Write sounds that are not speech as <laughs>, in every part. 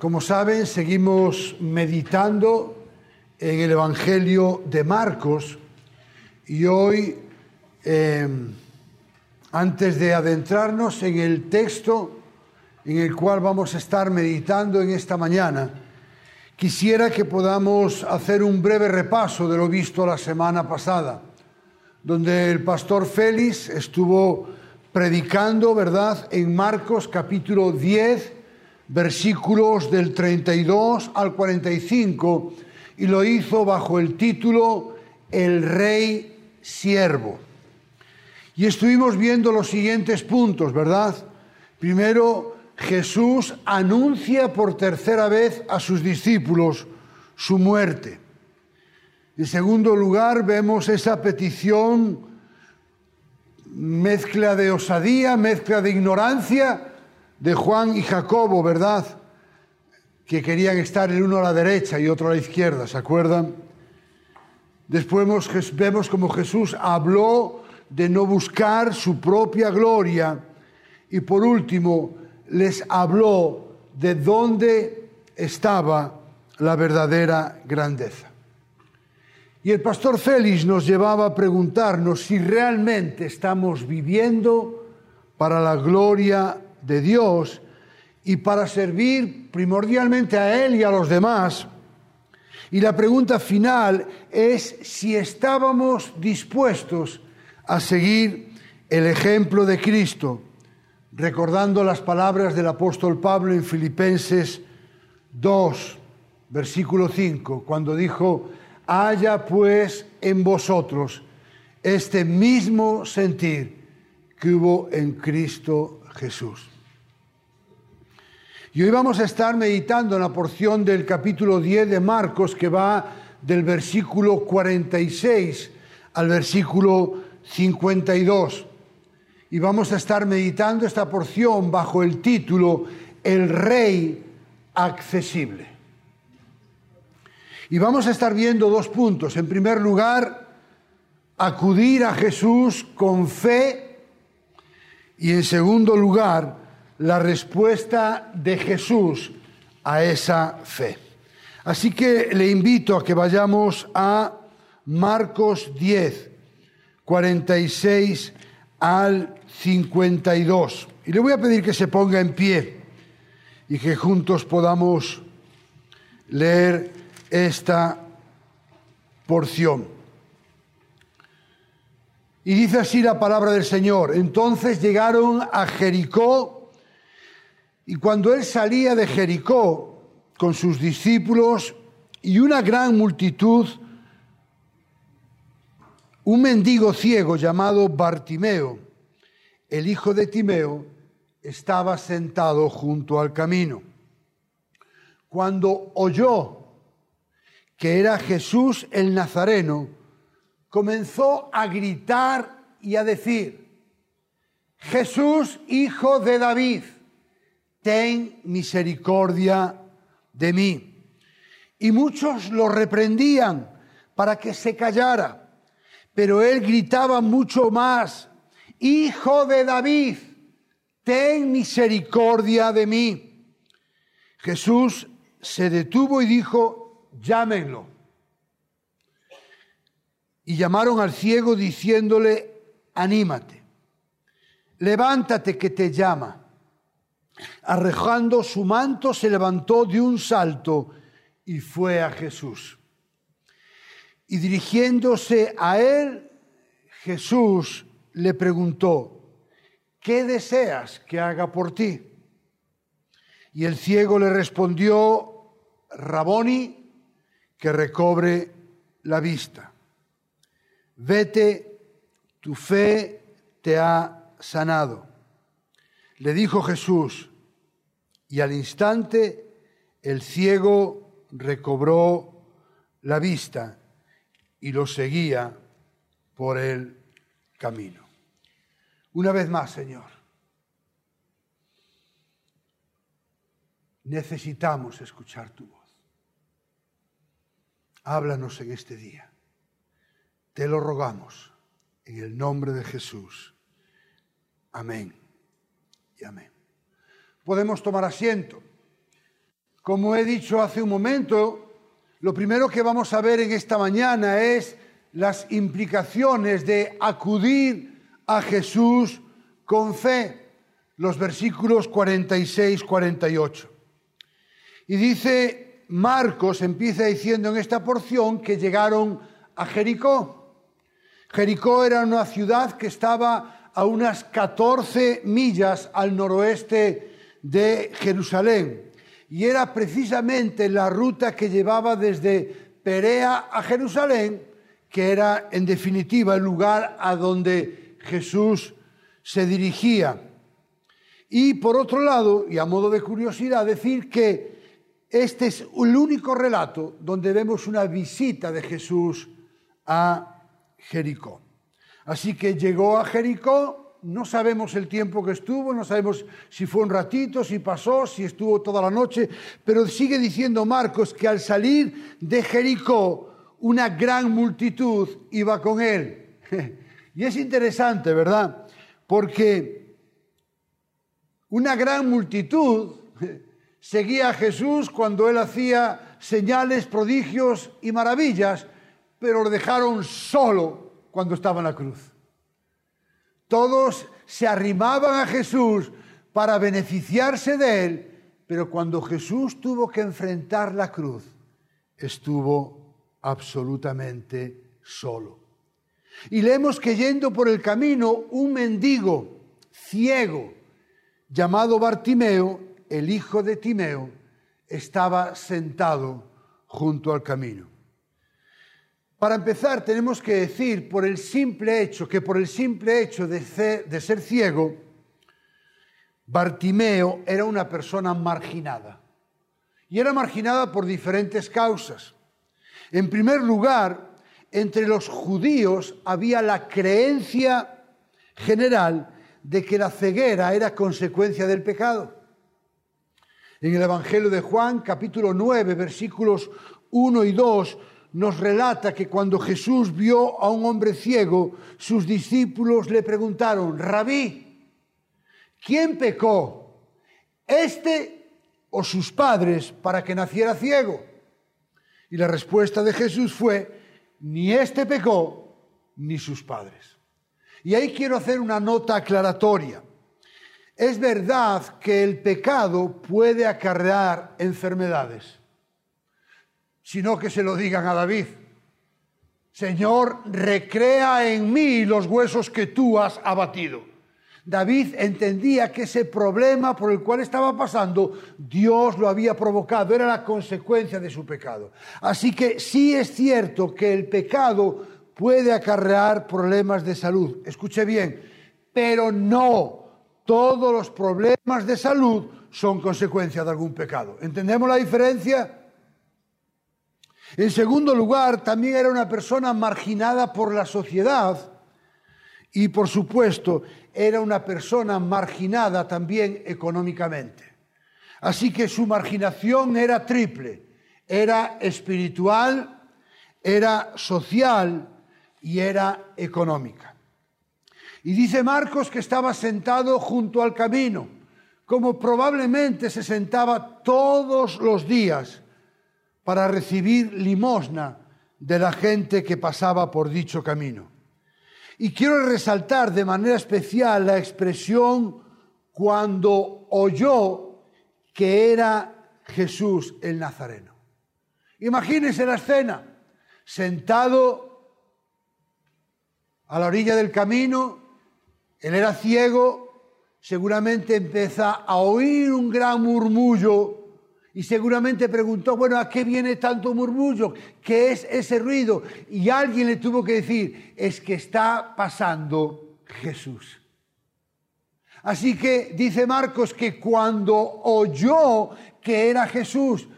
Como saben, seguimos meditando en el Evangelio de Marcos y hoy, eh, antes de adentrarnos en el texto en el cual vamos a estar meditando en esta mañana, quisiera que podamos hacer un breve repaso de lo visto la semana pasada, donde el pastor Félix estuvo predicando, ¿verdad?, en Marcos capítulo 10, versículos del 32 al 45 y lo hizo bajo el título El Rey Siervo. Y estuvimos viendo los siguientes puntos, ¿verdad? Primero, Jesús anuncia por tercera vez a sus discípulos su muerte. En segundo lugar, vemos esa petición, mezcla de osadía, mezcla de ignorancia, de Juan y Jacobo, ¿verdad? Que querían estar el uno a la derecha y otro a la izquierda, ¿se acuerdan? Después vemos, como Jesús habló de no buscar su propia gloria y por último les habló de dónde estaba la verdadera grandeza. Y el pastor Félix nos llevaba a preguntarnos si realmente estamos viviendo para la gloria de Dios y para servir primordialmente a Él y a los demás. Y la pregunta final es si estábamos dispuestos a seguir el ejemplo de Cristo, recordando las palabras del apóstol Pablo en Filipenses 2, versículo 5, cuando dijo, haya pues en vosotros este mismo sentir que hubo en Cristo Jesús. Y hoy vamos a estar meditando en la porción del capítulo 10 de Marcos que va del versículo 46 al versículo 52. Y vamos a estar meditando esta porción bajo el título El Rey Accesible. Y vamos a estar viendo dos puntos. En primer lugar, acudir a Jesús con fe. Y en segundo lugar, la respuesta de Jesús a esa fe. Así que le invito a que vayamos a Marcos 10, 46 al 52. Y le voy a pedir que se ponga en pie y que juntos podamos leer esta porción. Y dice así la palabra del Señor. Entonces llegaron a Jericó y cuando él salía de Jericó con sus discípulos y una gran multitud, un mendigo ciego llamado Bartimeo, el hijo de Timeo, estaba sentado junto al camino. Cuando oyó que era Jesús el Nazareno, comenzó a gritar y a decir, Jesús, hijo de David ten misericordia de mí. Y muchos lo reprendían para que se callara, pero él gritaba mucho más, Hijo de David, ten misericordia de mí. Jesús se detuvo y dijo, llámenlo. Y llamaron al ciego diciéndole, anímate, levántate que te llama. Arrejando su manto, se levantó de un salto y fue a Jesús. Y dirigiéndose a él, Jesús le preguntó, ¿qué deseas que haga por ti? Y el ciego le respondió, Raboni, que recobre la vista. Vete, tu fe te ha sanado. Le dijo Jesús, y al instante el ciego recobró la vista y lo seguía por el camino. Una vez más, Señor, necesitamos escuchar tu voz. Háblanos en este día. Te lo rogamos en el nombre de Jesús. Amén y amén podemos tomar asiento. Como he dicho hace un momento, lo primero que vamos a ver en esta mañana es las implicaciones de acudir a Jesús con fe, los versículos 46-48. Y dice Marcos, empieza diciendo en esta porción que llegaron a Jericó. Jericó era una ciudad que estaba a unas 14 millas al noroeste de Jerusalén y era precisamente la ruta que llevaba desde Perea a Jerusalén, que era en definitiva el lugar a donde Jesús se dirigía. Y por otro lado, y a modo de curiosidad, decir que este es el único relato donde vemos una visita de Jesús a Jericó. Así que llegó a Jericó, no sabemos el tiempo que estuvo, no sabemos si fue un ratito, si pasó, si estuvo toda la noche, pero sigue diciendo Marcos que al salir de Jericó, una gran multitud iba con él. <laughs> Y es interesante, ¿verdad? Porque una gran multitud <laughs> seguía a Jesús cuando él hacía señales, prodigios y maravillas, pero lo dejaron solo cuando estaba en la cruz. Todos se arrimaban a Jesús para beneficiarse de él, pero cuando Jesús tuvo que enfrentar la cruz, estuvo absolutamente solo. Y leemos que yendo por el camino, un mendigo ciego llamado Bartimeo, el hijo de Timeo, estaba sentado junto al camino. Para empezar, tenemos que decir por el simple hecho, que por el simple hecho de ser, ciego, Bartimeo era una persona marginada. Y era marginada por diferentes causas. En primer lugar, entre los judíos había la creencia general de que la ceguera era consecuencia del pecado. En el Evangelio de Juan, capítulo 9, versículos 1 y 2, nos relata que cuando Jesús vio a un hombre ciego, sus discípulos le preguntaron, Rabí, ¿quién pecó? ¿Este o sus padres para que naciera ciego? Y la respuesta de Jesús fue, ni este pecó, ni sus padres. Y ahí quiero hacer una nota aclaratoria. Es verdad que el pecado puede acarrear enfermedades sino que se lo digan a David. Señor, recrea en mí los huesos que tú has abatido. David entendía que ese problema por el cual estaba pasando, Dios lo había provocado, era la consecuencia de su pecado. Así que sí es cierto que el pecado puede acarrear problemas de salud. Escuche bien, pero no todos los problemas de salud son consecuencia de algún pecado. ¿Entendemos la diferencia? En segundo lugar, también era una persona marginada por la sociedad y, por supuesto, era una persona marginada también económicamente. Así que su marginación era triple. Era espiritual, era social y era económica. Y dice Marcos que estaba sentado junto al camino, como probablemente se sentaba todos los días para recibir limosna de la gente que pasaba por dicho camino. Y quiero resaltar de manera especial la expresión cuando oyó que era Jesús el Nazareno. Imagínense la escena, sentado a la orilla del camino, él era ciego, seguramente empieza a oír un gran murmullo y seguramente preguntó, bueno, ¿a qué viene tanto murmullo? ¿Qué es ese ruido? Y alguien le tuvo que decir, es que está pasando Jesús. Así que dice Marcos que cuando oyó que era Jesús,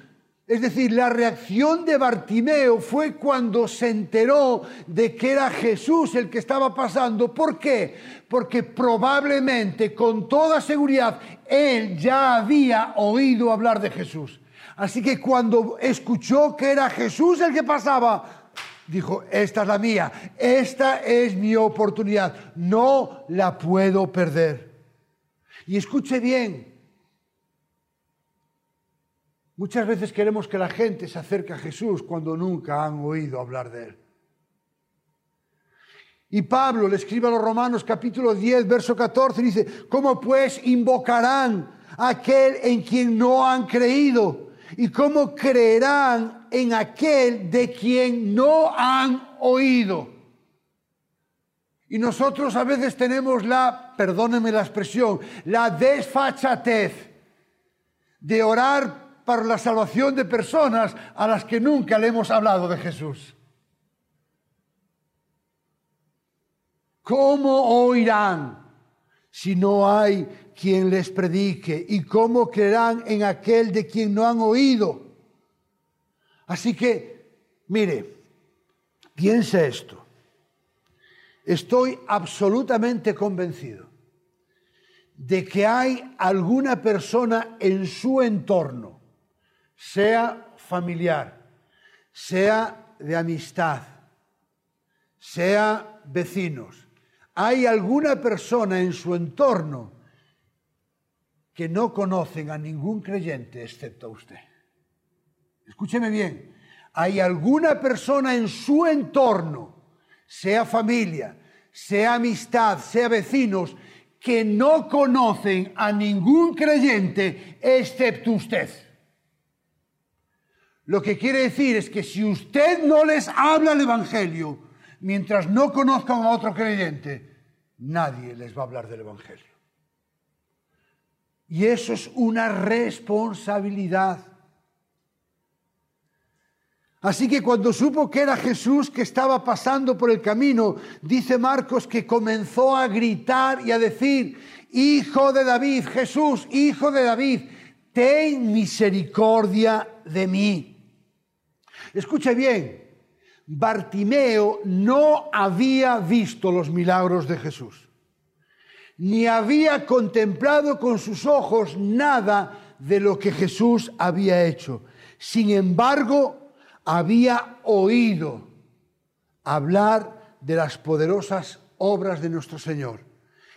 es decir, la reacción de Bartimeo fue cuando se enteró de que era Jesús el que estaba pasando. ¿Por qué? Porque probablemente, con toda seguridad, él ya había oído hablar de Jesús. Así que cuando escuchó que era Jesús el que pasaba, dijo, esta es la mía, esta es mi oportunidad, no la puedo perder. Y escuche bien, Muchas veces queremos que la gente se acerque a Jesús cuando nunca han oído hablar de Él. Y Pablo le escribe a los Romanos capítulo 10, verso 14, dice, ¿cómo pues invocarán a aquel en quien no han creído? ¿Y cómo creerán en aquel de quien no han oído? Y nosotros a veces tenemos la, perdónenme la expresión, la desfachatez de orar para la salvación de personas a las que nunca le hemos hablado de Jesús. ¿Cómo oirán si no hay quien les predique? ¿Y cómo creerán en aquel de quien no han oído? Así que, mire, piense esto. Estoy absolutamente convencido de que hay alguna persona en su entorno, sea familiar, sea de amistad, sea vecinos, hay alguna persona en su entorno que no conocen a ningún creyente excepto a usted. Escúcheme bien, hay alguna persona en su entorno sea familia, sea amistad, sea vecinos, que no conocen a ningún creyente excepto usted. Lo que quiere decir es que si usted no les habla el Evangelio, mientras no conozcan a otro creyente, nadie les va a hablar del Evangelio. Y eso es una responsabilidad. Así que cuando supo que era Jesús que estaba pasando por el camino, dice Marcos que comenzó a gritar y a decir, Hijo de David, Jesús, Hijo de David, ten misericordia de mí. Escuche bien, Bartimeo no había visto los milagros de Jesús, ni había contemplado con sus ojos nada de lo que Jesús había hecho. Sin embargo, había oído hablar de las poderosas obras de nuestro Señor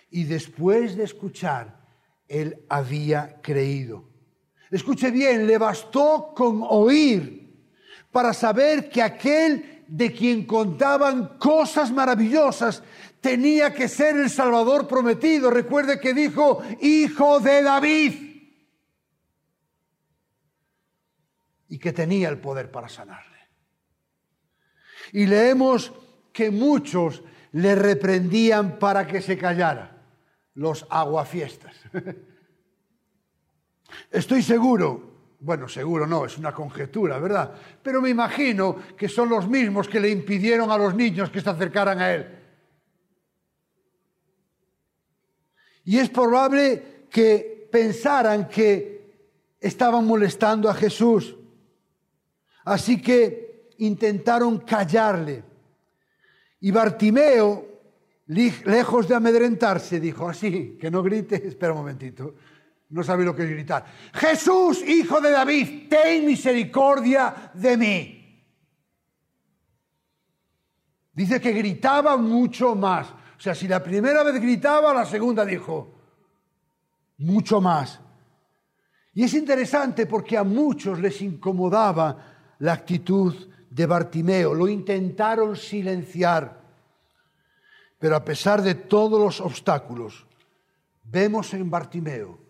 y después de escuchar, él había creído. Escuche bien, le bastó con oír para saber que aquel de quien contaban cosas maravillosas tenía que ser el Salvador prometido. Recuerde que dijo, hijo de David. y que tenía el poder para sanarle. Y leemos que muchos le reprendían para que se callara, los aguafiestas. <laughs> Estoy seguro, bueno, seguro no, es una conjetura, ¿verdad? Pero me imagino que son los mismos que le impidieron a los niños que se acercaran a él. Y es probable que pensaran que estaban molestando a Jesús Así que intentaron callarle. Y Bartimeo, lejos de amedrentarse, dijo así, que no grite, espera un momentito, no sabe lo que gritar. Jesús, hijo de David, ten misericordia de mí. Dice que gritaba mucho más. O sea, si la primera vez gritaba, la segunda dijo, mucho más. Y es interesante porque a muchos les incomodaba la actitud de Bartimeo, lo intentaron silenciar, pero a pesar de todos los obstáculos, vemos en Bartimeo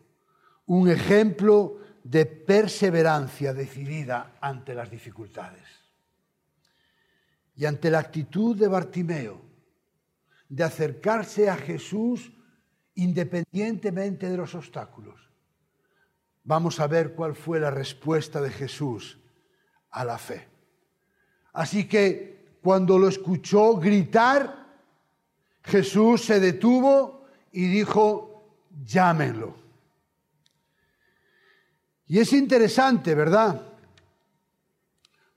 un ejemplo de perseverancia decidida ante las dificultades. Y ante la actitud de Bartimeo de acercarse a Jesús independientemente de los obstáculos, vamos a ver cuál fue la respuesta de Jesús a la fe. Así que cuando lo escuchó gritar, Jesús se detuvo y dijo, llámenlo. Y es interesante, ¿verdad?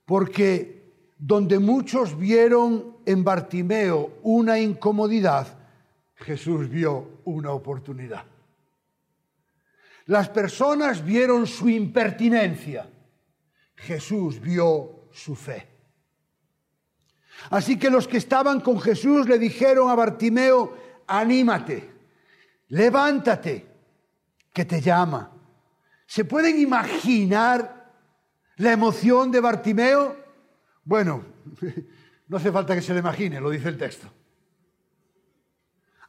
Porque donde muchos vieron en Bartimeo una incomodidad, Jesús vio una oportunidad. Las personas vieron su impertinencia Jesús vio su fe. Así que los que estaban con Jesús le dijeron a Bartimeo, anímate, levántate, que te llama. ¿Se pueden imaginar La emoción de Bartimeo, bueno, <laughs> no hace falta que se lo imagine, lo dice el texto.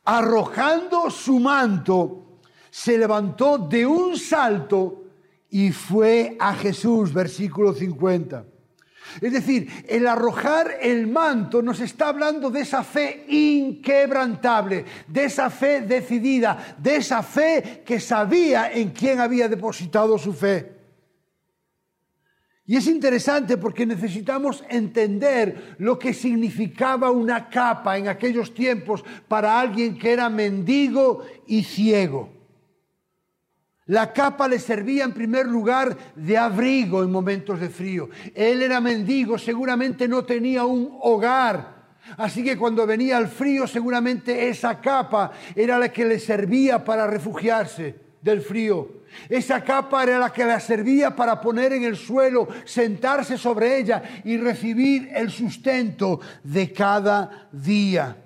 Arrojando su manto, se levantó de un salto y fue a Jesús, versículo 50. Es decir, el arrojar el manto nos está hablando de esa fe inquebrantable, de esa fe decidida, de esa fe que sabía en quién había depositado su fe. Y es interesante porque necesitamos entender lo que significaba una capa en aquellos tiempos para alguien que era mendigo y ciego. La capa le servía en primer lugar de abrigo en momentos de frío. Él era mendigo, seguramente no tenía un hogar. Así que cuando venía el frío, seguramente esa capa era la que le servía para refugiarse del frío. Esa capa era la que le servía para poner en el suelo, sentarse sobre ella y recibir el sustento de cada día.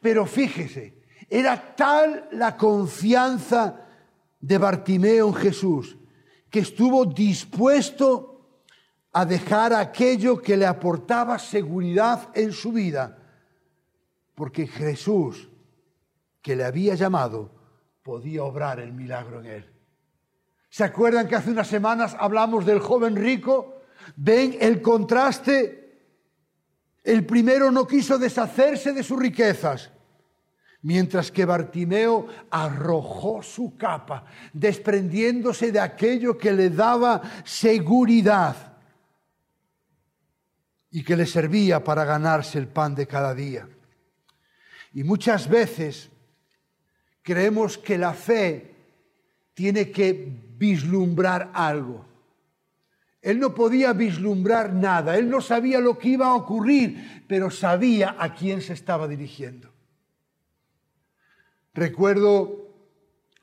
Pero fíjese, era tal la confianza de Bartimeo en Jesús, que estuvo dispuesto a dejar aquello que le aportaba seguridad en su vida, porque Jesús, que le había llamado, podía obrar el milagro en él. ¿Se acuerdan que hace unas semanas hablamos del joven rico? ¿Ven el contraste? El primero no quiso deshacerse de sus riquezas mientras que Bartimeo arrojó su capa, desprendiéndose de aquello que le daba seguridad y que le servía para ganarse el pan de cada día. Y muchas veces creemos que la fe tiene que vislumbrar algo. Él no podía vislumbrar nada, él no sabía lo que iba a ocurrir, pero sabía a quién se estaba dirigiendo. Recuerdo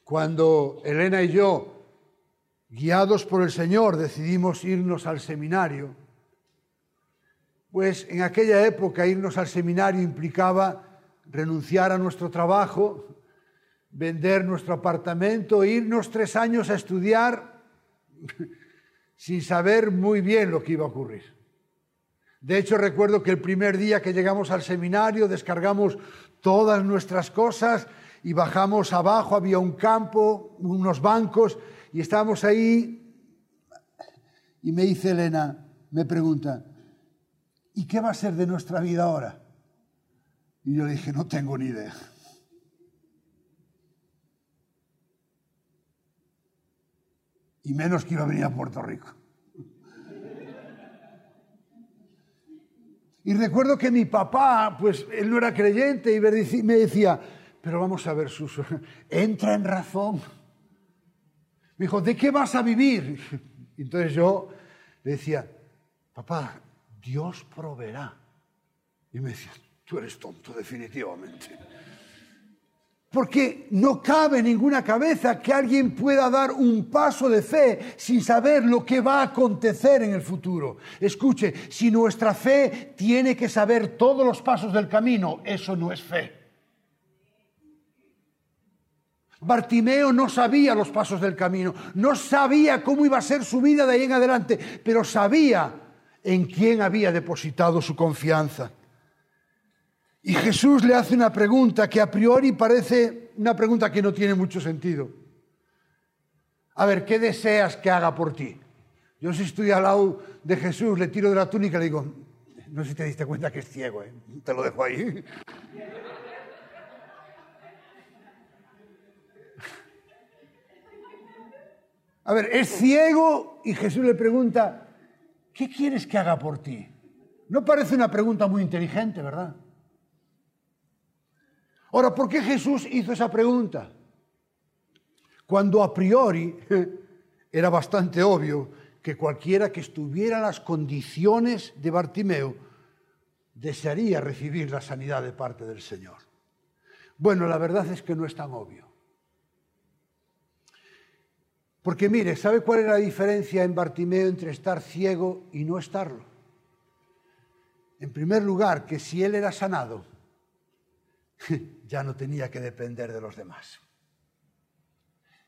cuando Elena y yo, guiados por el Señor, decidimos irnos al seminario, pues en aquella época irnos al seminario implicaba renunciar a nuestro trabajo, vender nuestro apartamento, irnos tres años a estudiar <laughs> sin saber muy bien lo que iba a ocurrir. De hecho, recuerdo que el primer día que llegamos al seminario descargamos todas nuestras cosas y bajamos abajo, había un campo, unos bancos, y estábamos ahí. Y me dice Elena, me pregunta, ¿y qué va a ser de nuestra vida ahora? Y yo le dije, no tengo ni idea. Y menos que iba a venir a Puerto Rico. Y recuerdo que mi papá, pues él no era creyente y me decía, pero vamos a ver, Suso, <laughs> entra en razón. Me dijo, ¿de qué vas a vivir? <laughs> Entonces yo le decía, papá, Dios proveerá. Y me decía, tú eres tonto definitivamente. Porque no cabe ninguna cabeza que alguien pueda dar un paso de fe sin saber lo que va a acontecer en el futuro. Escuche, si nuestra fe tiene que saber todos los pasos del camino, eso no es fe. Bartimeo no sabía los pasos del camino, no sabía cómo iba a ser su vida de ahí en adelante, pero sabía en quién había depositado su confianza. Y Jesús le hace una pregunta que a priori parece una pregunta que no tiene mucho sentido. A ver, ¿qué deseas que haga por ti? Yo si estoy al lado de Jesús, le tiro de la túnica y le digo, no sé si te diste cuenta que es ciego, ¿eh? te lo dejo ahí. A ver, es ciego y Jesús le pregunta, ¿qué quieres que haga por ti? No parece una pregunta muy inteligente, ¿verdad? Ahora, ¿por qué Jesús hizo esa pregunta? Cuando a priori <laughs> era bastante obvio que cualquiera que estuviera en las condiciones de Bartimeo desearía recibir la sanidad de parte del Señor. Bueno, la verdad es que no es tan obvio. Porque mire, ¿sabe cuál es la diferencia en Bartimeo entre estar ciego y no estarlo? En primer lugar, que si él era sanado, <laughs> ya no tenía que depender de los demás.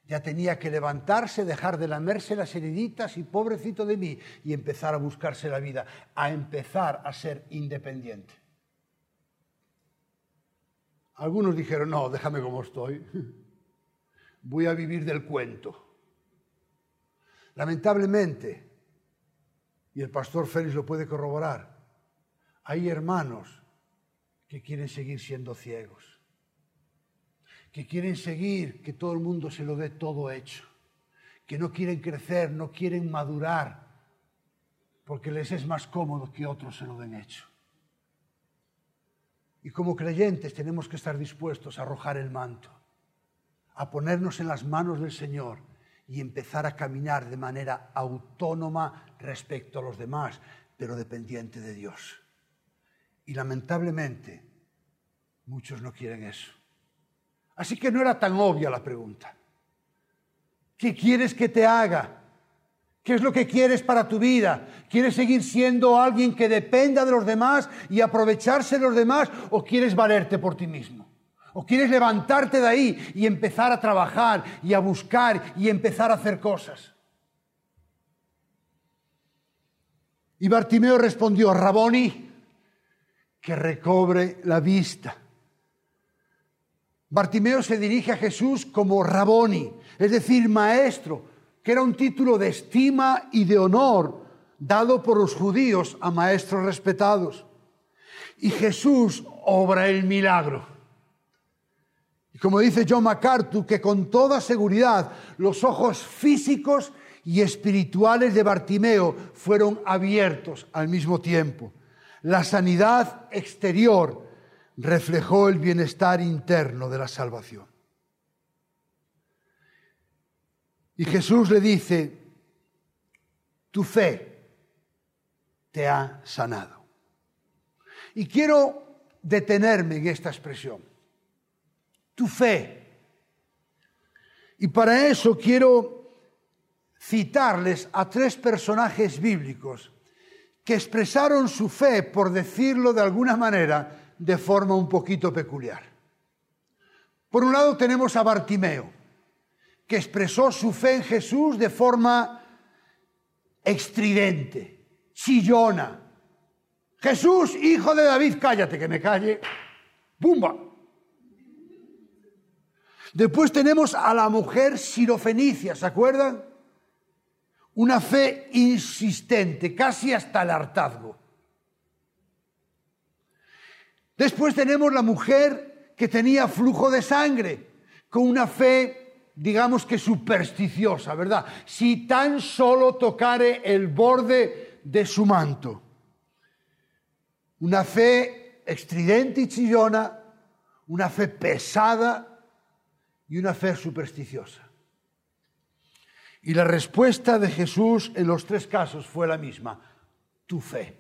Ya tenía que levantarse, dejar de lamerse las heriditas y pobrecito de mí, y empezar a buscarse la vida, a empezar a ser independiente. Algunos dijeron, no, déjame como estoy, <laughs> voy a vivir del cuento. Lamentablemente, y el pastor Félix lo puede corroborar, hay hermanos que quieren seguir siendo ciegos que quieren seguir, que todo el mundo se lo dé todo hecho, que no quieren crecer, no quieren madurar, porque les es más cómodo que otros se lo den hecho. Y como creyentes tenemos que estar dispuestos a arrojar el manto, a ponernos en las manos del Señor y empezar a caminar de manera autónoma respecto a los demás, pero dependiente de Dios. Y lamentablemente muchos no quieren eso. Así que no era tan obvia la pregunta. ¿Qué quieres que te haga? ¿Qué es lo que quieres para tu vida? ¿Quieres seguir siendo alguien que dependa de los demás y aprovecharse de los demás o quieres valerte por ti mismo? ¿O quieres levantarte de ahí y empezar a trabajar y a buscar y empezar a hacer cosas? Y Bartimeo respondió, Raboni, que recobre la vista. Bartimeo se dirige a Jesús como Raboni, es decir, maestro, que era un título de estima y de honor dado por los judíos a maestros respetados. Y Jesús obra el milagro. Como dice John MacArthur, que con toda seguridad los ojos físicos y espirituales de Bartimeo fueron abiertos al mismo tiempo. La sanidad exterior reflejó el bienestar interno de la salvación. Y Jesús le dice, tu fe te ha sanado. Y quiero detenerme en esta expresión, tu fe. Y para eso quiero citarles a tres personajes bíblicos que expresaron su fe, por decirlo de alguna manera, de forma un poquito peculiar. Por un lado tenemos a Bartimeo, que expresó su fe en Jesús de forma estridente, chillona. Jesús, hijo de David, cállate, que me calle. ¡Bumba! Después tenemos a la mujer sirofenicia, ¿se acuerdan? Una fe insistente, casi hasta el hartazgo. Después tenemos la mujer que tenía flujo de sangre, con una fe, digamos que supersticiosa, ¿verdad? Si tan solo tocare el borde de su manto. Una fe estridente y chillona, una fe pesada y una fe supersticiosa. Y la respuesta de Jesús en los tres casos fue la misma, tu fe.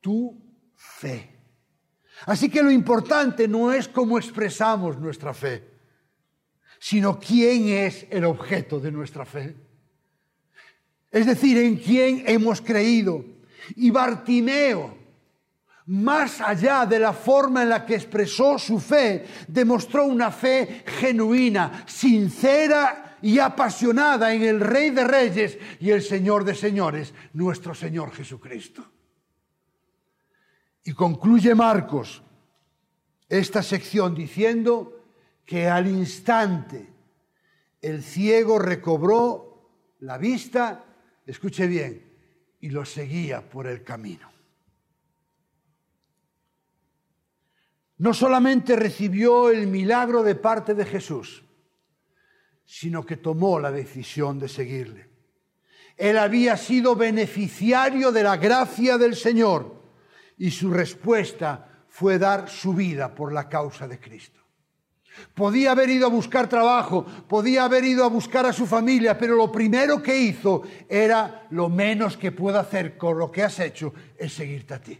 Tu fe. Así que lo importante no es cómo expresamos nuestra fe, sino quién es el objeto de nuestra fe. Es decir, en quién hemos creído. Y Bartimeo, más allá de la forma en la que expresó su fe, demostró una fe genuina, sincera y apasionada en el Rey de Reyes y el Señor de Señores, nuestro Señor Jesucristo. Y concluye Marcos esta sección diciendo que al instante el ciego recobró la vista, escuche bien, y lo seguía por el camino. No solamente recibió el milagro de parte de Jesús, sino que tomó la decisión de seguirle. Él había sido beneficiario de la gracia del Señor y su respuesta fue dar su vida por la causa de Cristo. Podía haber ido a buscar trabajo, podía haber ido a buscar a su familia, pero lo primero que hizo era lo menos que puedo hacer con lo que has hecho, es seguirte a ti.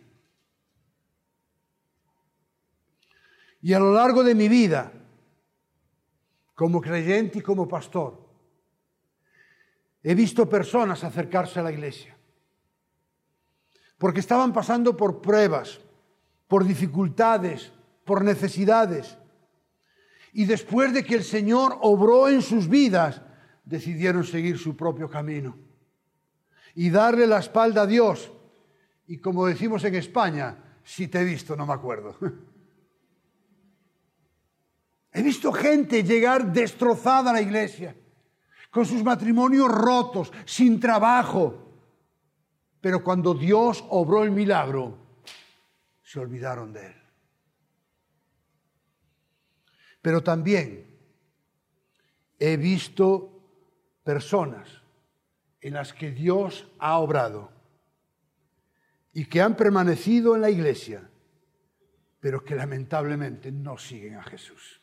Y a lo largo de mi vida, como creyente y como pastor, he visto personas acercarse a la iglesia porque estaban pasando por pruebas, por dificultades, por necesidades. Y después de que el Señor obró en sus vidas, decidieron seguir su propio camino y darle la espalda a Dios. Y como decimos en España, si te he visto, no me acuerdo. <laughs> He visto gente llegar destrozada a la iglesia, con sus matrimonios rotos, sin trabajo. Pero cuando Dios obró el milagro, se olvidaron de él. Pero también he visto personas en las que Dios ha obrado y que han permanecido en la iglesia, pero que lamentablemente no siguen a Jesús.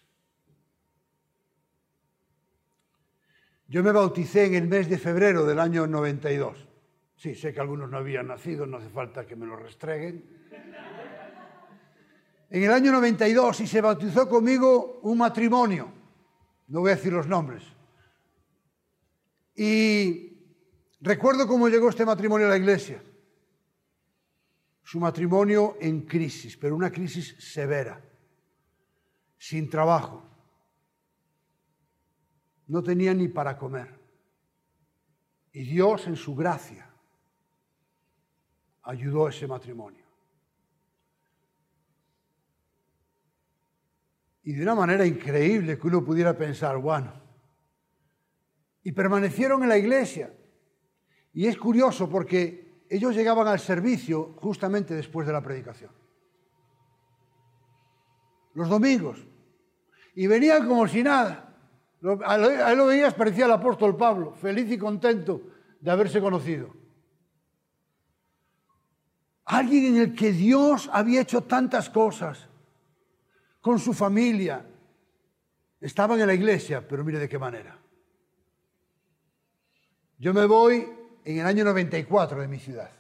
Yo me bauticé en el mes de febrero del año 92. Sí, sé que algunos no habían nacido, no hace falta que me lo restreguen. En el año 92 y se bautizó conmigo un matrimonio, no voy a decir los nombres. Y recuerdo cómo llegó este matrimonio a la iglesia. Su matrimonio en crisis, pero una crisis severa, sin trabajo, no tenía ni para comer. Y Dios en su gracia ayudó a ese matrimonio. Y de una manera increíble que uno pudiera pensar, bueno, y permanecieron en la iglesia. Y es curioso porque ellos llegaban al servicio justamente después de la predicación. Los domingos. Y venían como si nada. A él lo veías, parecía el apóstol Pablo, feliz y contento de haberse conocido. Alguien en el que Dios había hecho tantas cosas, con su familia. Estaban en la iglesia, pero mire de qué manera. Yo me voy en el año 94 de mi ciudad.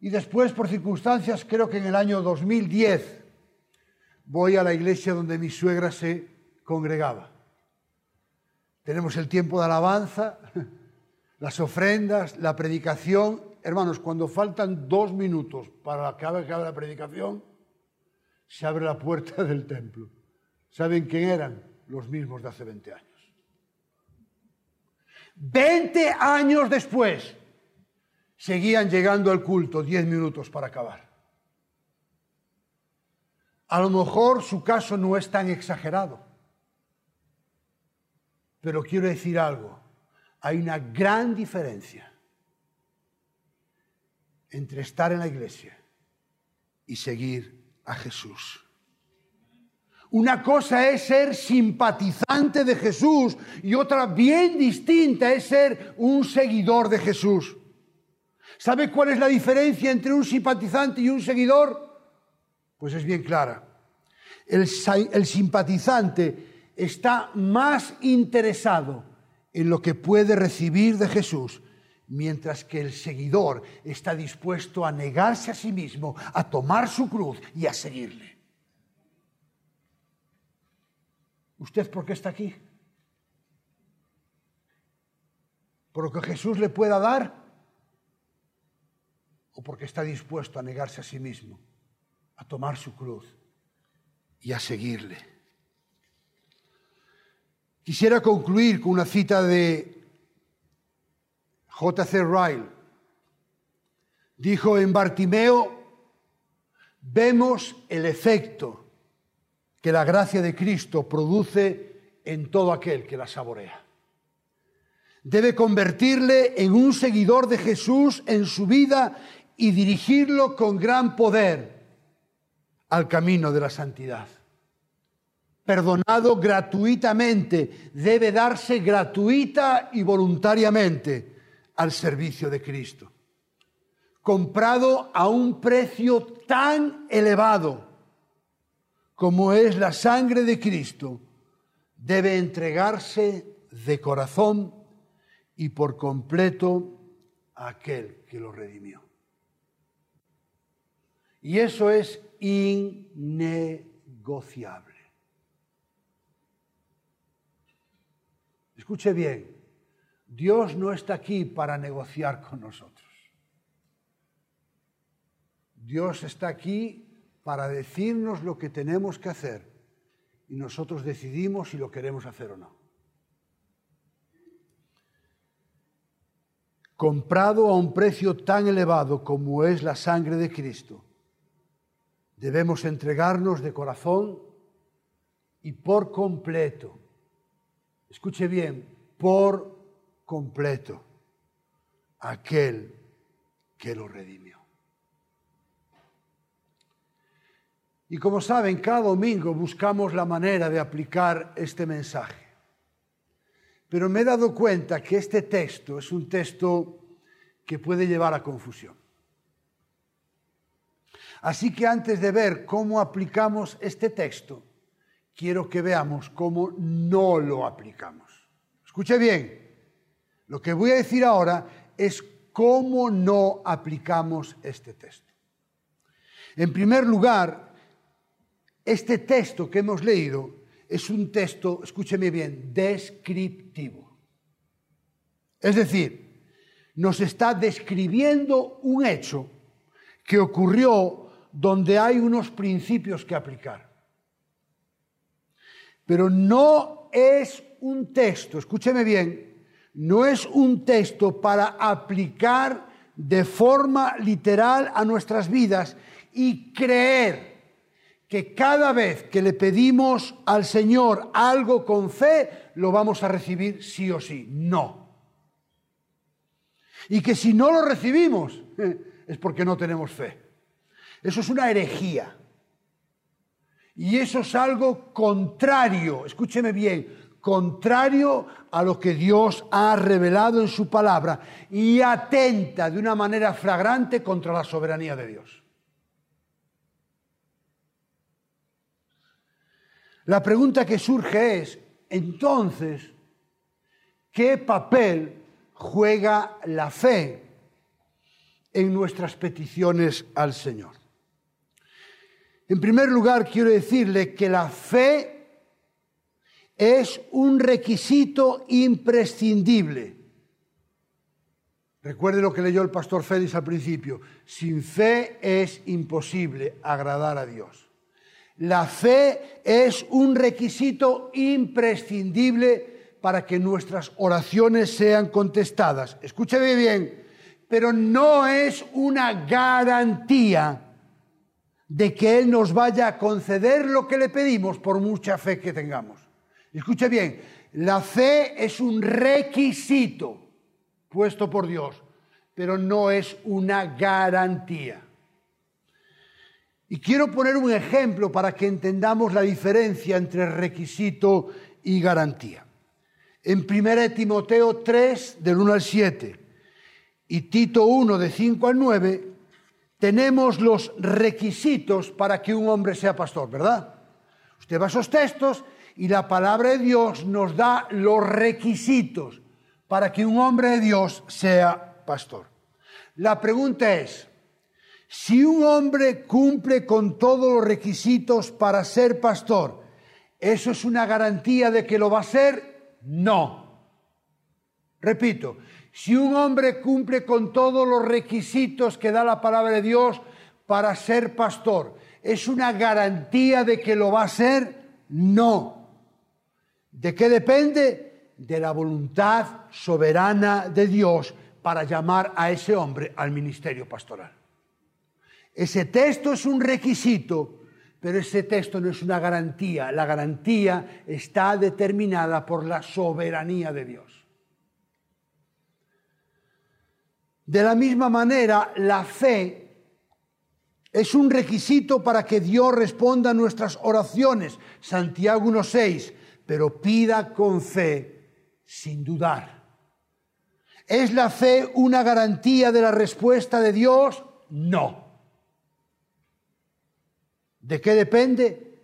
Y después, por circunstancias, creo que en el año 2010, voy a la iglesia donde mi suegra se congregaba. Tenemos el tiempo de alabanza, <laughs> las ofrendas, la predicación. Hermanos, cuando faltan dos minutos para que acabe la predicación, se abre la puerta <laughs> del templo. ¿Saben quién eran? Los mismos de hace 20 años. 20 años después, seguían llegando al culto 10 minutos para acabar. A lo mejor su caso no es tan exagerado. Pero quiero decir algo, hay una gran diferencia entre estar en la iglesia y seguir a Jesús. Una cosa es ser simpatizante de Jesús y otra bien distinta es ser un seguidor de Jesús. ¿Sabe cuál es la diferencia entre un simpatizante y un seguidor? Pues es bien clara. El, el simpatizante está más interesado en lo que puede recibir de Jesús, mientras que el seguidor está dispuesto a negarse a sí mismo, a tomar su cruz y a seguirle. ¿Usted por qué está aquí? ¿Por lo que Jesús le pueda dar? ¿O porque está dispuesto a negarse a sí mismo, a tomar su cruz y a seguirle? Quisiera concluir con una cita de J.C. Ryle. Dijo en Bartimeo, vemos el efecto que la gracia de Cristo produce en todo aquel que la saborea. Debe convertirle en un seguidor de Jesús en su vida y dirigirlo con gran poder al camino de la santidad perdonado gratuitamente, debe darse gratuita y voluntariamente al servicio de Cristo. Comprado a un precio tan elevado como es la sangre de Cristo, debe entregarse de corazón y por completo a aquel que lo redimió. Y eso es innegociable. Escuche bien, Dios no está aquí para negociar con nosotros. Dios está aquí para decirnos lo que tenemos que hacer y nosotros decidimos si lo queremos hacer o no. Comprado a un precio tan elevado como es la sangre de Cristo, debemos entregarnos de corazón y por completo. Escuche bien, por completo aquel que lo redimió. Y como saben, cada domingo buscamos la manera de aplicar este mensaje. Pero me he dado cuenta que este texto es un texto que puede llevar a confusión. Así que antes de ver cómo aplicamos este texto, quiero que veamos cómo no lo aplicamos. Escuche bien, lo que voy a decir ahora es cómo no aplicamos este texto. En primer lugar, este texto que hemos leído es un texto, escúcheme bien, descriptivo. Es decir, nos está describiendo un hecho que ocurrió donde hay unos principios que aplicar. Pero no es un texto, escúcheme bien, no es un texto para aplicar de forma literal a nuestras vidas y creer que cada vez que le pedimos al Señor algo con fe, lo vamos a recibir sí o sí. No. Y que si no lo recibimos, <laughs> es porque no tenemos fe. Eso es una herejía. Y eso es algo contrario, escúcheme bien, contrario a lo que Dios ha revelado en su palabra y atenta de una manera flagrante contra la soberanía de Dios. La pregunta que surge es, entonces, ¿qué papel juega la fe en nuestras peticiones al Señor? En primer lugar, quiero decirle que la fe es un requisito imprescindible. Recuerde lo que leyó el pastor Félix al principio. Sin fe es imposible agradar a Dios. La fe es un requisito imprescindible para que nuestras oraciones sean contestadas. Escúcheme bien, pero no es una garantía de que Él nos vaya a conceder lo que le pedimos por mucha fe que tengamos. Escuche bien, la fe es un requisito puesto por Dios, pero no es una garantía. Y quiero poner un ejemplo para que entendamos la diferencia entre requisito y garantía. En 1 Timoteo 3, del 1 al 7, y Tito 1, de 5 al 9, tenemos los requisitos para que un hombre sea pastor, ¿verdad? Usted va a esos textos y la palabra de Dios nos da los requisitos para que un hombre de Dios sea pastor. La pregunta es, si un hombre cumple con todos los requisitos para ser pastor, ¿eso es una garantía de que lo va a ser? No. Repito, si un hombre cumple con todos los requisitos que da la palabra de Dios para ser pastor, ¿es una garantía de que lo va a ser? No. ¿De qué depende? De la voluntad soberana de Dios para llamar a ese hombre al ministerio pastoral. Ese texto es un requisito, pero ese texto no es una garantía. La garantía está determinada por la soberanía de Dios. De la misma manera, la fe es un requisito para que Dios responda a nuestras oraciones. Santiago 1.6, pero pida con fe, sin dudar. ¿Es la fe una garantía de la respuesta de Dios? No. ¿De qué depende?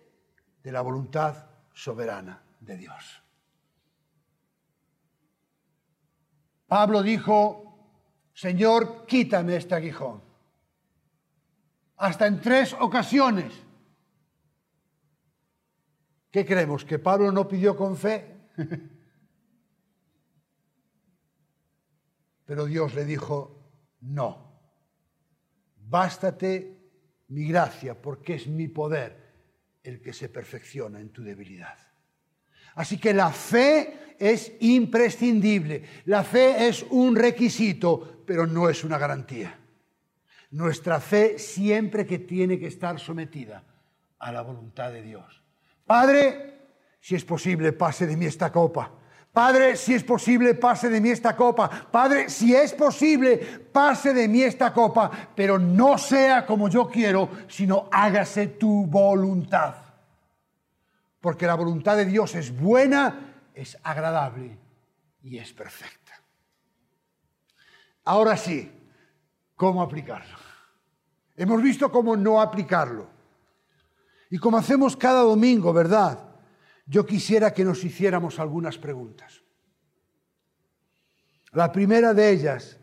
De la voluntad soberana de Dios. Pablo dijo, Señor, quítame este aguijón. Hasta en tres ocasiones. ¿Qué creemos? ¿Que Pablo no pidió con fe? <laughs> Pero Dios le dijo, no, bástate mi gracia, porque es mi poder, el que se perfecciona en tu debilidad. Así que la fe es imprescindible, la fe es un requisito, pero no es una garantía. Nuestra fe siempre que tiene que estar sometida a la voluntad de Dios. Padre, si es posible, pase de mí esta copa. Padre, si es posible, pase de mí esta copa. Padre, si es posible, pase de mí esta copa, pero no sea como yo quiero, sino hágase tu voluntad. Porque la voluntad de Dios es buena, es agradable y es perfecta. Ahora sí, ¿cómo aplicarlo? Hemos visto cómo no aplicarlo. Y como hacemos cada domingo, ¿verdad? yo quisiera que nos hiciéramos algunas preguntas. La primera de ellas,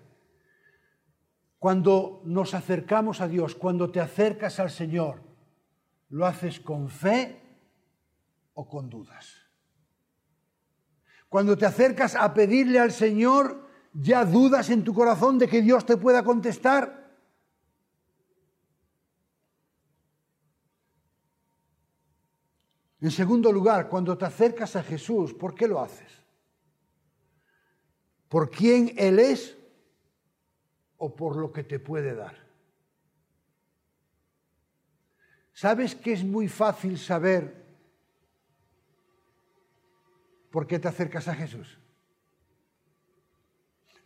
cuando nos acercamos a Dios, cuando te acercas al Señor, ¿lo haces con fe o con dudas? Cuando te acercas a pedirle al Señor, ¿ya dudas en tu corazón de que Dios te pueda contestar? En segundo lugar, cuando te acercas a Jesús, ¿por qué lo haces? ¿Por quién Él es o por lo que te puede dar? ¿Sabes que es muy fácil saber por qué te acercas a Jesús?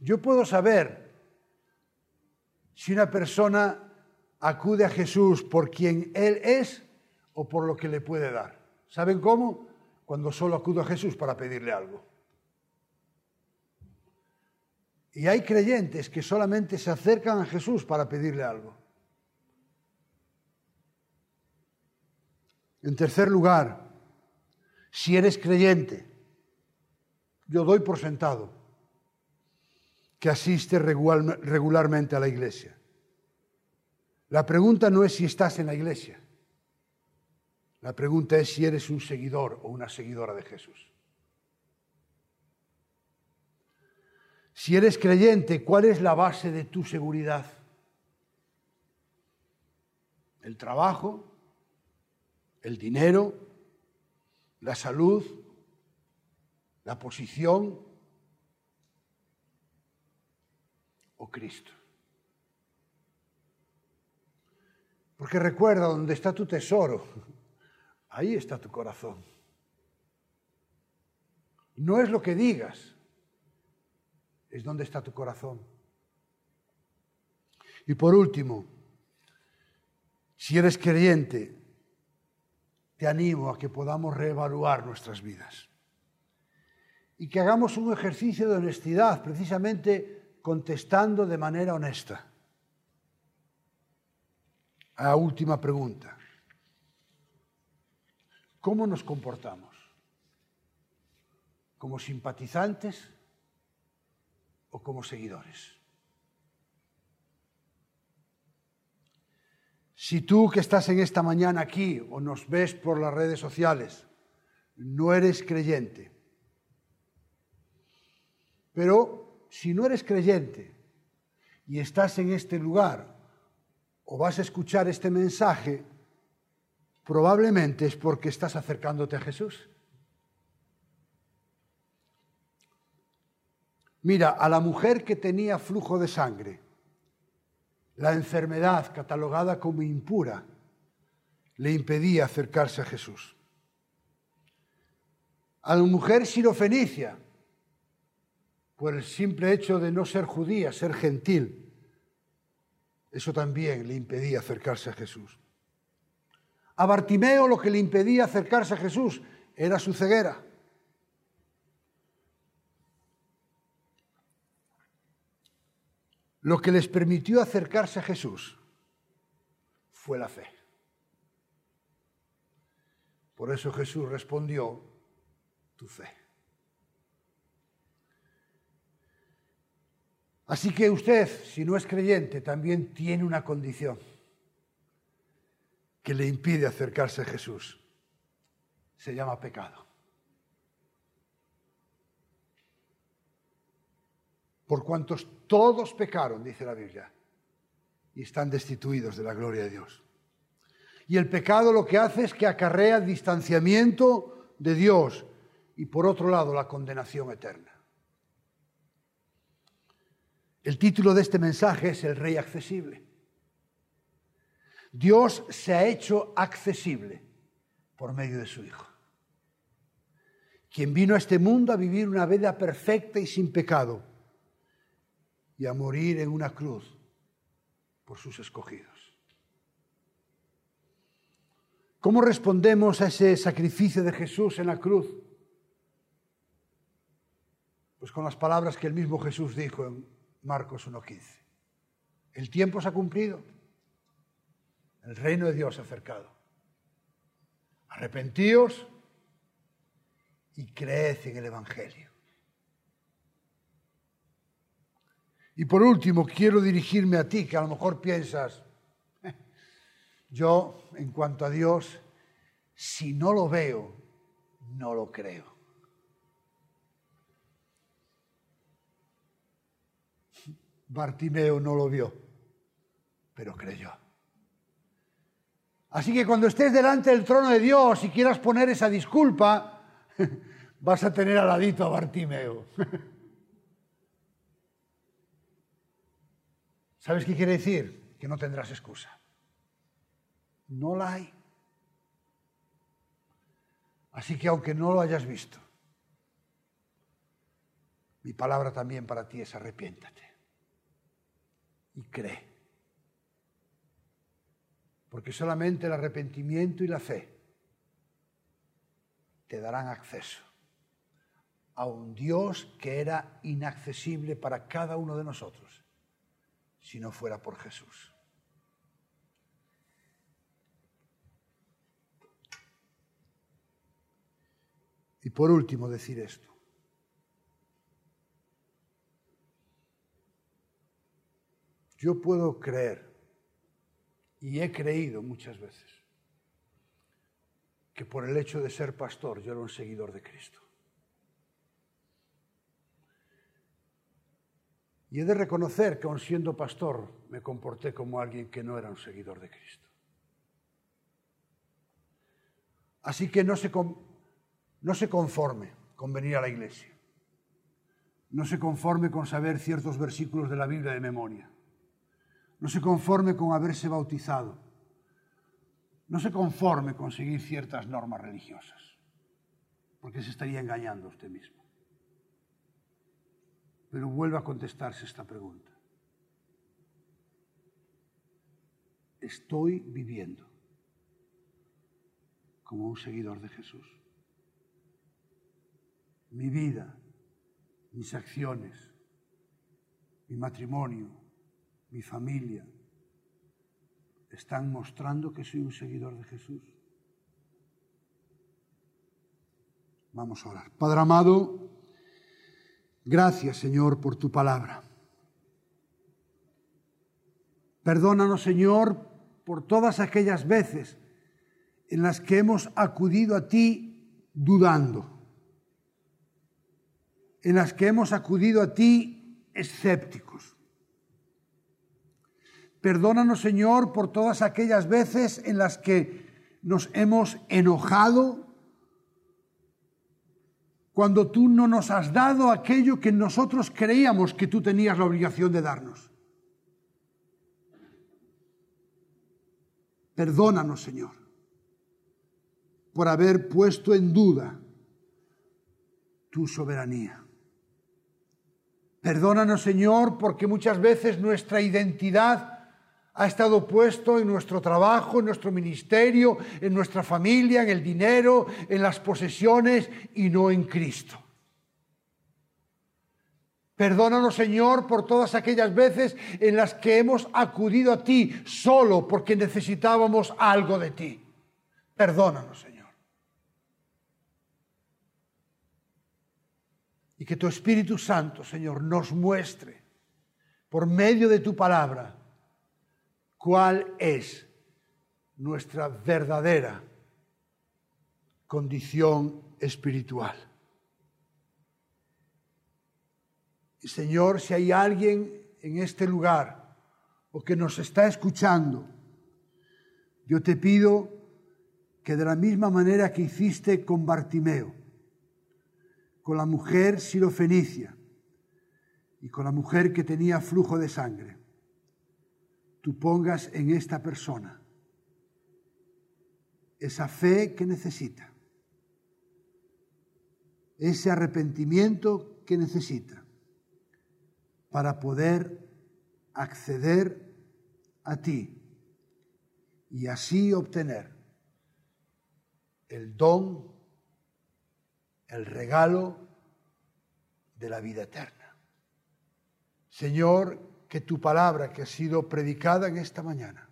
Yo puedo saber si una persona acude a Jesús por quien Él es o por lo que le puede dar. ¿Saben cómo? Cuando solo acudo a Jesús para pedirle algo. Y hay creyentes que solamente se acercan a Jesús para pedirle algo. En tercer lugar, si eres creyente, yo doy por sentado que asiste regularmente a la iglesia. La pregunta no es si estás en la iglesia. La pregunta es si eres un seguidor o una seguidora de Jesús. Si eres creyente, ¿cuál es la base de tu seguridad? ¿El trabajo? ¿El dinero? ¿La salud? ¿La posición? ¿O Cristo? Porque recuerda, donde está tu tesoro, Ahí está tu corazón. No es lo que digas, es donde está tu corazón. Y por último, si eres creyente, te animo a que podamos reevaluar nuestras vidas y que hagamos un ejercicio de honestidad, precisamente contestando de manera honesta. A la última pregunta. ¿Cómo nos comportamos? ¿Como simpatizantes o como seguidores? Si tú que estás en esta mañana aquí o nos ves por las redes sociales, no eres creyente, pero si no eres creyente y estás en este lugar o vas a escuchar este mensaje, probablemente es porque estás acercándote a Jesús. Mira, a la mujer que tenía flujo de sangre, la enfermedad catalogada como impura, le impedía acercarse a Jesús. A la mujer sirofenicia, por el simple hecho de no ser judía, ser gentil, eso también le impedía acercarse a Jesús. A Bartimeo lo que le impedía acercarse a Jesús era su ceguera. Lo que les permitió acercarse a Jesús fue la fe. Por eso Jesús respondió, tu fe. Así que usted, si no es creyente, también tiene una condición que le impide acercarse a Jesús. Se llama pecado. Por cuantos todos pecaron, dice la Biblia, y están destituidos de la gloria de Dios. Y el pecado lo que hace es que acarrea distanciamiento de Dios y por otro lado la condenación eterna. El título de este mensaje es El Rey Accesible. Dios se ha hecho accesible por medio de su Hijo, quien vino a este mundo a vivir una vida perfecta y sin pecado y a morir en una cruz por sus escogidos. ¿Cómo respondemos a ese sacrificio de Jesús en la cruz? Pues con las palabras que el mismo Jesús dijo en Marcos 1.15. El tiempo se ha cumplido. El reino de Dios se ha acercado. Arrepentíos y creed en el Evangelio. Y por último, quiero dirigirme a ti, que a lo mejor piensas, eh, yo, en cuanto a Dios, si no lo veo, no lo creo. Bartimeo no lo vio, pero creyó. Así que cuando estés delante del trono de Dios y quieras poner esa disculpa, <laughs> vas a tener al ladito a Bartimeo. <laughs> ¿Sabes qué quiere decir? Que no tendrás excusa. No la hay. Así que aunque no lo hayas visto, mi palabra también para ti es arrepiéntate y cree. Porque solamente el arrepentimiento y la fe te darán acceso a un Dios que era inaccesible para cada uno de nosotros si no fuera por Jesús. Y por último decir esto. Yo puedo creer, y he creído muchas veces, que por el hecho de ser pastor yo era un seguidor de Cristo. Y he de reconocer que aun siendo pastor me comporté como alguien que no era un seguidor de Cristo. Así que no se, no se conforme con venir a la iglesia. No se conforme con saber ciertos versículos de la Biblia de memoria. No se conforme con haberse bautizado. No se conforme con seguir ciertas normas religiosas, porque se estaría engañando a usted mismo. Pero vuelva a contestarse esta pregunta. ¿Estoy viviendo como un seguidor de Jesús? Mi vida, mis acciones, mi matrimonio, mi familia, están mostrando que soy un seguidor de Jesús. Vamos a orar. Padre amado, gracias Señor por tu palabra. Perdónanos Señor por todas aquellas veces en las que hemos acudido a ti dudando, en las que hemos acudido a ti escépticos. Perdónanos, Señor, por todas aquellas veces en las que nos hemos enojado, cuando tú no nos has dado aquello que nosotros creíamos que tú tenías la obligación de darnos. Perdónanos, Señor, por haber puesto en duda tu soberanía. Perdónanos, Señor, porque muchas veces nuestra identidad ha estado puesto en nuestro trabajo, en nuestro ministerio, en nuestra familia, en el dinero, en las posesiones y no en Cristo. Perdónanos, Señor, por todas aquellas veces en las que hemos acudido a ti solo porque necesitábamos algo de ti. Perdónanos, Señor. Y que tu Espíritu Santo, Señor, nos muestre por medio de tu palabra cuál es nuestra verdadera condición espiritual. Señor, si hay alguien en este lugar o que nos está escuchando, Yo te pido que de la misma manera que hiciste con Bartimeo, con la mujer sirofenicia y con la mujer que tenía flujo de sangre, tú pongas en esta persona esa fe que necesita, ese arrepentimiento que necesita para poder acceder a ti y así obtener el don, el regalo de la vida eterna. Señor, que tu palabra que ha sido predicada en esta mañana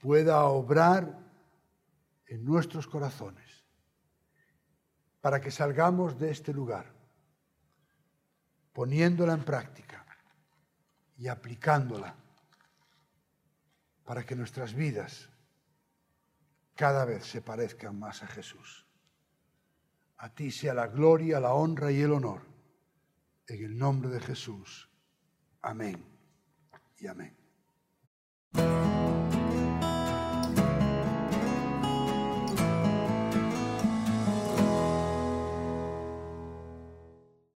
pueda obrar en nuestros corazones para que salgamos de este lugar poniéndola en práctica y aplicándola para que nuestras vidas cada vez se parezcan más a Jesús. A ti sea la gloria, la honra y el honor. En el nombre de Jesús. Amém e amém.